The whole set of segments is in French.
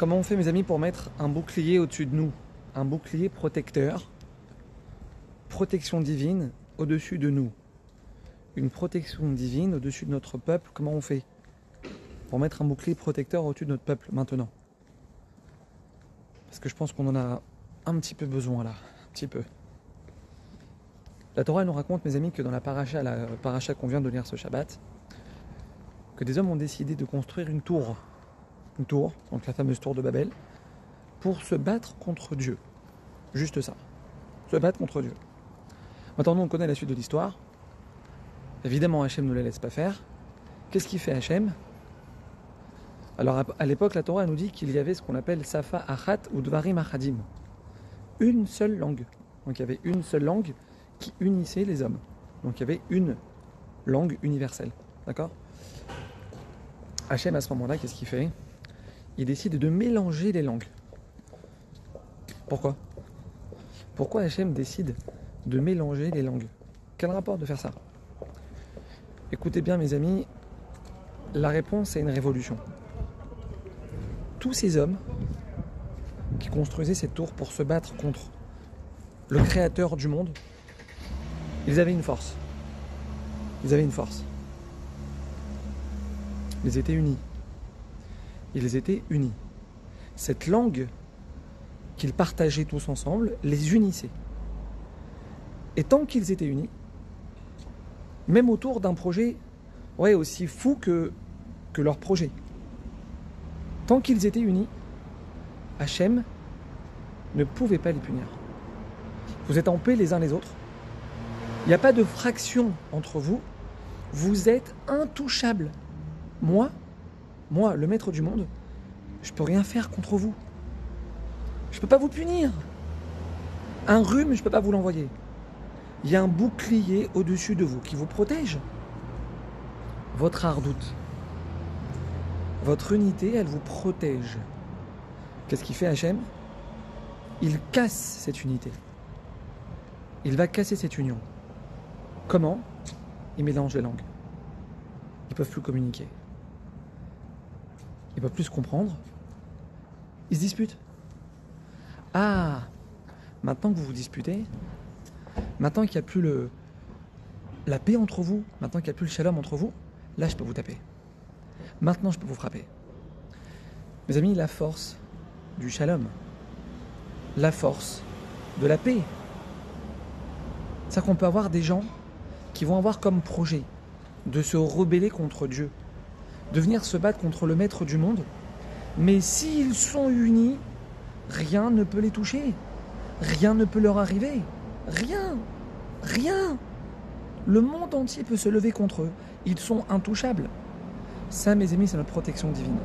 Comment on fait, mes amis, pour mettre un bouclier au-dessus de nous? Un bouclier protecteur, protection divine au-dessus de nous. Une protection divine au-dessus de notre peuple, comment on fait? Pour mettre un bouclier protecteur au-dessus de notre peuple maintenant. Parce que je pense qu'on en a un petit peu besoin là, un petit peu. La Torah nous raconte, mes amis, que dans la paracha, la paracha qu'on vient de lire ce Shabbat, que des hommes ont décidé de construire une tour, une tour, donc la fameuse tour de Babel, pour se battre contre Dieu. Juste ça. Se battre contre Dieu. Maintenant, nous, on connaît la suite de l'histoire. Évidemment, Hachem ne les laisse pas faire. Qu'est-ce qu'il fait Hachem? Alors, à l'époque, la Torah nous dit qu'il y avait ce qu'on appelle Safa Achat ou Dvarim Achadim. Une seule langue. Donc, il y avait une seule langue qui unissait les hommes. Donc, il y avait une langue universelle. D'accord? Hachem, à ce moment-là, qu'est-ce qu'il fait? Il décide de mélanger les langues. Pourquoi? Pourquoi Hachem décide de mélanger les langues? Quel rapport de faire ça? Écoutez bien, mes amis, la réponse est une révolution. Tous ces hommes qui construisaient cette tour pour se battre contre le créateur du monde, ils avaient une force. Ils avaient une force. Ils étaient unis. Ils étaient unis. Cette langue qu'ils partageaient tous ensemble les unissait. Et tant qu'ils étaient unis, même autour d'un projet aussi fou que, que leur projet, tant qu'ils étaient unis, Hachem ne pouvait pas les punir. Vous êtes en paix les uns les autres. Il n'y a pas de fraction entre vous. Vous êtes intouchables. Moi, moi, le maître du monde, je peux rien faire contre vous. Je peux pas vous punir. Un rhume, je peux pas vous l'envoyer. Il y a un bouclier au-dessus de vous qui vous protège. Votre ardoute, votre unité, elle vous protège. Qu'est-ce qu'il fait Hachem? Il casse cette unité. Il va casser cette union. Comment? Il mélange les langues. Ils peuvent plus communiquer. Ils peuvent plus se comprendre. Ils se disputent. Ah, maintenant que vous vous disputez, maintenant qu'il n'y a plus le, la paix entre vous, maintenant qu'il n'y a plus le shalom entre vous, là je peux vous taper. Maintenant je peux vous frapper. Mes amis, la force du shalom, la force de la paix, c'est qu'on peut avoir des gens qui vont avoir comme projet de se rebeller contre Dieu, de venir se battre contre le maître du monde, mais s'ils sont unis, rien ne peut les toucher, rien ne peut leur arriver, rien, rien. Le monde entier peut se lever contre eux, ils sont intouchables. Ça, mes amis, c'est notre protection divine.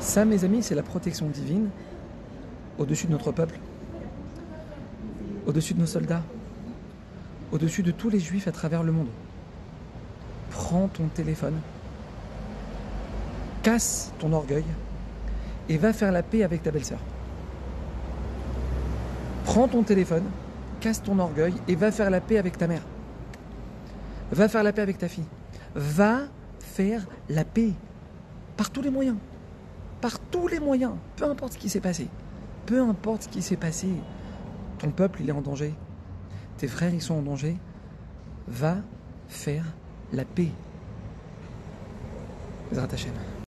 Ça, mes amis, c'est la protection divine au-dessus de notre peuple, au-dessus de nos soldats, au-dessus de tous les juifs à travers le monde. Prends ton téléphone, casse ton orgueil et va faire la paix avec ta belle-sœur. Prends ton téléphone, casse ton orgueil et va faire la paix avec ta mère. Va faire la paix avec ta fille. Va faire la paix par tous les moyens. Par tous les moyens. Peu importe ce qui s'est passé. Peu importe ce qui s'est passé. Ton peuple, il est en danger. Tes frères, ils sont en danger. Va faire la paix. Zrat.